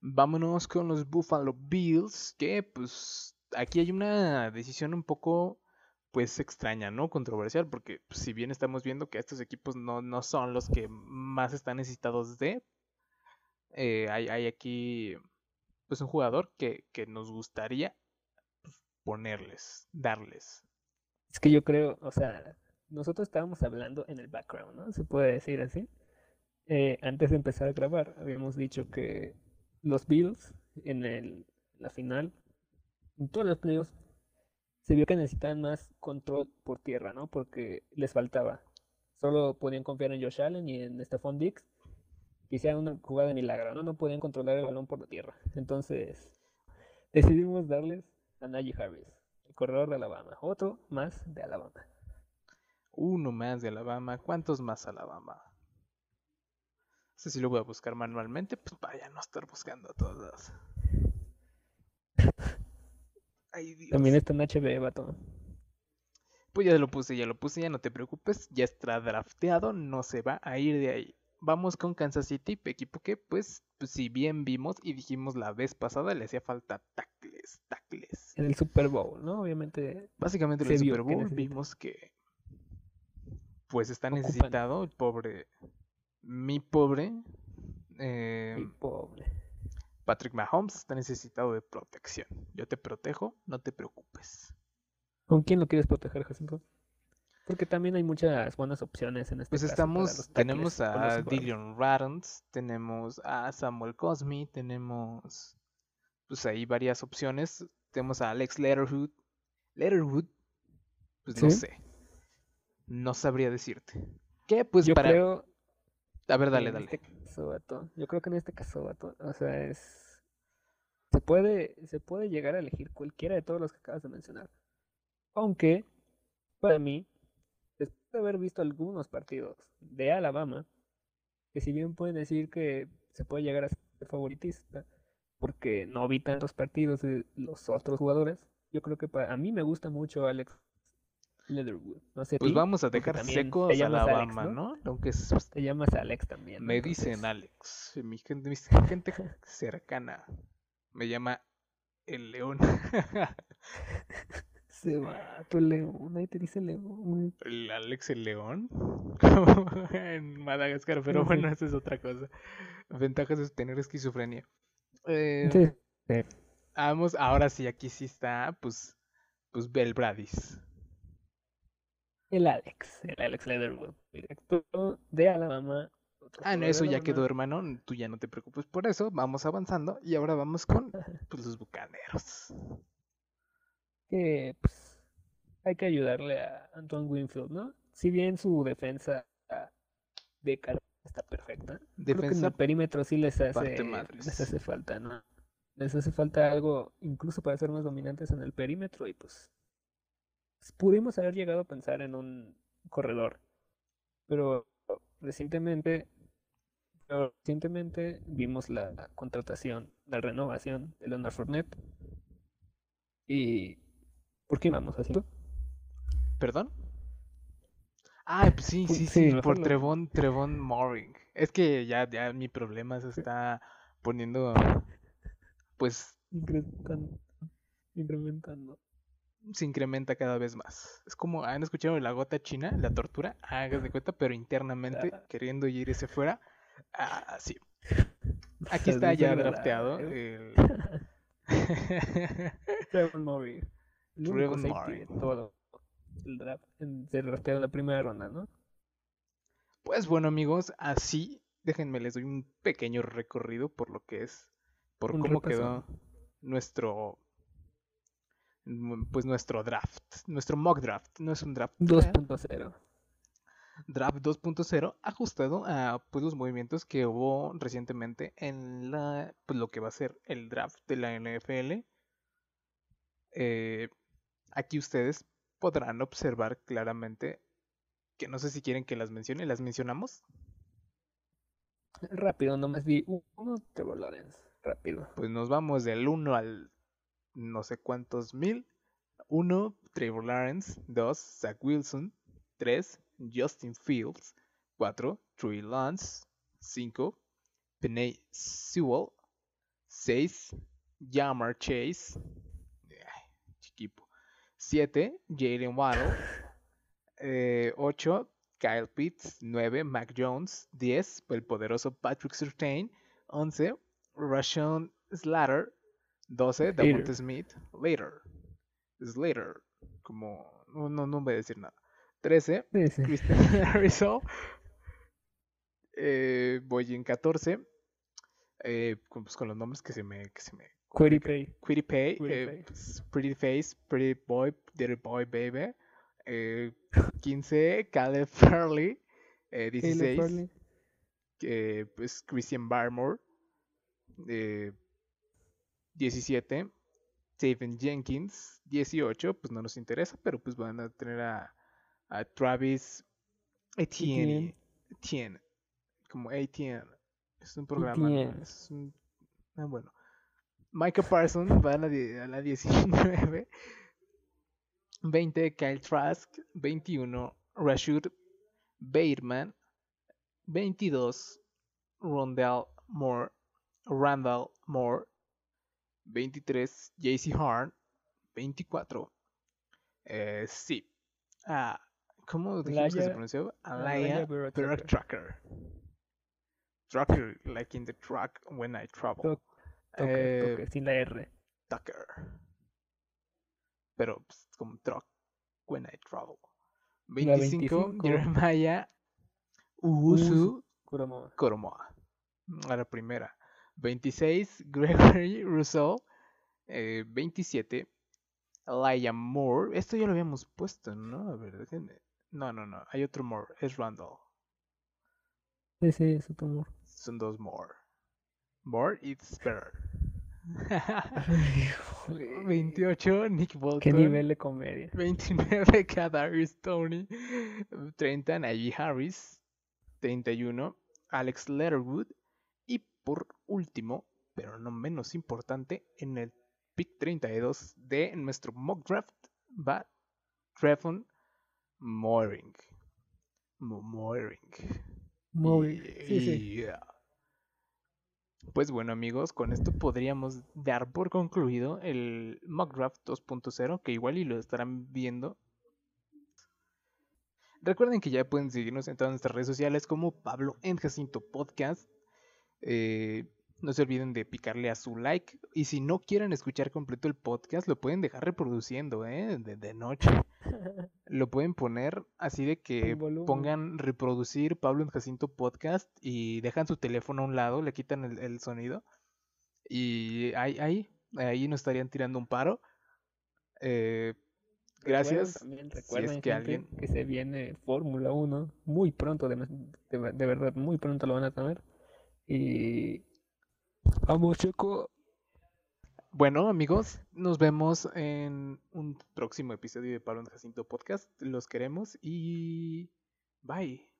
[SPEAKER 1] Vámonos con los Buffalo Bills, que pues aquí hay una decisión un poco pues extraña, ¿no? Controversial, porque pues, si bien estamos viendo que estos equipos no, no son los que más están necesitados de, eh, hay, hay aquí pues un jugador que, que nos gustaría pues, ponerles, darles.
[SPEAKER 2] Es que yo creo, o sea, nosotros estábamos hablando en el background, ¿no? Se puede decir así. Eh, antes de empezar a grabar, habíamos dicho que los Bills en el, la final, en todos los playoffs, se vio que necesitaban más control por tierra, ¿no? Porque les faltaba. Solo podían confiar en Josh Allen y en Stephon Diggs, que hicieran una jugada de milagro, ¿no? No podían controlar el balón por la tierra. Entonces, decidimos darles a Najee Harris, el corredor de Alabama. Otro más de Alabama.
[SPEAKER 1] Uno más de Alabama. ¿Cuántos más Alabama? No sé si lo voy a buscar manualmente, pues vaya, no estar buscando a todos. Ay, Dios.
[SPEAKER 2] También está en HB, vato.
[SPEAKER 1] Pues ya lo puse, ya lo puse, ya no te preocupes, ya está drafteado, no se va a ir de ahí. Vamos con Kansas City, equipo que pues, pues, si bien vimos y dijimos la vez pasada, le hacía falta tackles, tackles.
[SPEAKER 2] En el Super Bowl, ¿no? Obviamente.
[SPEAKER 1] Básicamente en el Super Bowl vimos que pues está
[SPEAKER 2] Ocupan.
[SPEAKER 1] necesitado el pobre, mi pobre eh,
[SPEAKER 2] y pobre.
[SPEAKER 1] Patrick Mahomes está necesitado de protección. Yo te protejo, no te preocupes.
[SPEAKER 2] ¿Con quién lo quieres proteger, Jacinto? Porque también hay muchas buenas opciones en este
[SPEAKER 1] Pues
[SPEAKER 2] caso
[SPEAKER 1] estamos, tenemos a. Dillion Radons, tenemos a Samuel Cosme, tenemos pues ahí varias opciones. Tenemos a Alex Letterwood. Letterwood, pues no sé. No sabría decirte. ¿Qué? Pues
[SPEAKER 2] Yo
[SPEAKER 1] para...
[SPEAKER 2] creo
[SPEAKER 1] A ver, dale, dale.
[SPEAKER 2] este yo creo que en este caso, vato, o sea, es se puede se puede llegar a elegir cualquiera de todos los que acabas de mencionar. Aunque para mí después de haber visto algunos partidos de Alabama, que si bien pueden decir que se puede llegar a ser favoritista, porque no vi tantos partidos de los otros jugadores, yo creo que para a mí me gusta mucho Alex Leatherwood. No sé
[SPEAKER 1] Pues vamos a dejar secos a
[SPEAKER 2] llamas Alex,
[SPEAKER 1] Alabama,
[SPEAKER 2] ¿no?
[SPEAKER 1] ¿no? Aunque es-
[SPEAKER 2] Te llamas Alex también.
[SPEAKER 1] me dicen Alex. Mi gente, mi gente cercana me llama el león.
[SPEAKER 2] Se va tu león, ahí te dice león.
[SPEAKER 1] ¿El Alex el león? En Madagascar, pero
[SPEAKER 2] Sí, sí.
[SPEAKER 1] bueno, esa es otra cosa. Ventajas de tener esquizofrenia. Eh,
[SPEAKER 2] Sí, sí.
[SPEAKER 1] vamos, ahora sí, aquí sí está, pues, pues Bel Bradis.
[SPEAKER 2] El Alex, el Alex Leatherwood, directo de Alabama.
[SPEAKER 1] Ah, no, eso ya quedó, hermano. Tú ya no te preocupes por eso. Vamos avanzando y ahora vamos con pues, los bucaneros.
[SPEAKER 2] Que pues hay que ayudarle a Antoine Winfield, ¿no? Si bien su defensa de cara está perfecta. Creo que en
[SPEAKER 1] Defensa
[SPEAKER 2] el perímetro sí les hace, les hace falta, ¿no? Les hace falta algo, incluso para ser más dominantes en el perímetro, y pues pudimos haber llegado a pensar en un corredor. Pero recientemente, pero recientemente vimos la contratación, la renovación de Leonard Fournette. ¿Y por qué vamos haciendo?
[SPEAKER 1] ¿Perdón? Ah, pues sí, sí,
[SPEAKER 2] sí,
[SPEAKER 1] por Trevon, Trevon Moring. Es que ya, ya mi problema se está poniendo, pues,
[SPEAKER 2] Incrementando. Incrementando.
[SPEAKER 1] Se incrementa cada vez más. Es como, ¿han escuchado la gota china, la tortura? Hagas de cuenta, pero internamente,
[SPEAKER 2] Ah.
[SPEAKER 1] queriendo irse fuera. Ah, sí. Aquí
[SPEAKER 2] Es
[SPEAKER 1] está ya drafteado el...
[SPEAKER 2] Trevor Murray.
[SPEAKER 1] Trevor Murray.
[SPEAKER 2] todo el draft. Drafteado en la primera ronda, ¿no?
[SPEAKER 1] Pues bueno, amigos, así, déjenme les doy un pequeño recorrido por lo que es, por
[SPEAKER 2] Un
[SPEAKER 1] cómo
[SPEAKER 2] repaso.
[SPEAKER 1] quedó nuestro, pues nuestro draft, nuestro mock draft, no es un draft, real,
[SPEAKER 2] 2.0.
[SPEAKER 1] draft 2.0 ajustado a pues los movimientos que hubo recientemente en la, pues lo que va a ser el draft de la NFL. Eh, aquí ustedes podrán observar claramente que no sé si quieren que las mencione, las mencionamos.
[SPEAKER 2] Rápido, nomás vi uno Trevor Lawrence. Rápido.
[SPEAKER 1] Pues nos vamos del 1 al no sé cuántos mil. 1, Trevor Lawrence. 2, Zach Wilson. 3, Justin Fields. 4, Trey Lance. 5, Penay Sewell. 6, Jamar Chase. Ay, chiquipo. 7, Jalen Waddle. 8, Kyle Pitts. 9, Mac Jones. 10, el poderoso Patrick Surtain. 11, Rashawn Slater. 12,
[SPEAKER 2] Slater.
[SPEAKER 1] Davonte Smith. Later. Slater. Como. No, no, no voy a decir nada. 13,
[SPEAKER 2] Sí, sí.
[SPEAKER 1] Christian Rizzo. Eh, voy en 14. Eh, con, pues, con los nombres que se me. Que se me
[SPEAKER 2] Pay.
[SPEAKER 1] Quitty Pay, eh, pues, Pretty Face, Pretty Boy, Dirty Boy Baby. Eh, 15, Caleb Farley. Eh, 16,
[SPEAKER 2] Caleb Farley.
[SPEAKER 1] eh, pues Christian Barmore. Eh, 17, Stephen Jenkins. 18, pues no nos interesa, pero pues van a tener a, a Travis Etienne. Etienne. Como Etienne. Es un programa. Es un- ah, bueno. Micah Parsons va a la, a la 19. 20, Kyle Trask. 21, Rashud Bateman. 22, Rondell Moore. Randall Moore. 23, JC Harn. 24, eh, sí. Ah, ¿Cómo dijimos que se pronunciaba?
[SPEAKER 2] Alaya Burrow
[SPEAKER 1] Trucker. Trucker, like in the truck when I travel.
[SPEAKER 2] Truck, Tucker,
[SPEAKER 1] Eh,
[SPEAKER 2] Tucker, sin la R.
[SPEAKER 1] Tucker. Pero pues, como truck when I travel.
[SPEAKER 2] La
[SPEAKER 1] 25,
[SPEAKER 2] 25.
[SPEAKER 1] Jeremiah Usu
[SPEAKER 2] Kuromoa.
[SPEAKER 1] Koromoa. A la primera. 26, Gregory Rousseau. Eh, 27, Elijah Moore. Esto ya lo habíamos puesto, ¿no? A ver, déjenme. No, no, no. Hay otro Moore. Es Randall.
[SPEAKER 2] Sí, sí, es otro amor.
[SPEAKER 1] Son dos More. More, it's better. 28, Nick Bolton.
[SPEAKER 2] Qué nivel de comedia.
[SPEAKER 1] 29, Kadarius Tony. 30, Najee Harris. 31, Alex Letterwood. Por último, pero no menos importante, en el pick 32 de nuestro mock draft va Trevon Moring. Mo- Moring.
[SPEAKER 2] Muy. Sí, sí.
[SPEAKER 1] Yeah. Pues bueno amigos, con esto podríamos dar por concluido el mock draft 2.0, que igual y lo estarán viendo. Recuerden que ya pueden seguirnos en todas nuestras redes sociales como Pablo en Jacinto Podcast. Eh, no se olviden de picarle a su like. Y si no quieren escuchar completo el podcast, lo pueden dejar reproduciendo, ¿eh? De, de noche. Lo pueden poner así de que pongan reproducir Pablo en Jacinto Podcast y dejan su teléfono a un lado, le quitan el, el sonido. Y ahí, ahí, ahí nos estarían tirando un paro. Eh, Gracias.
[SPEAKER 2] También
[SPEAKER 1] Si es
[SPEAKER 2] recuerden
[SPEAKER 1] que alguien-
[SPEAKER 2] que se viene Fórmula 1 muy pronto, de, de, de verdad, muy pronto lo van a saber. Y vamos, Checo.
[SPEAKER 1] Bueno, amigos, nos vemos en un próximo episodio de Pablo Jacinto Podcast. Los queremos y bye.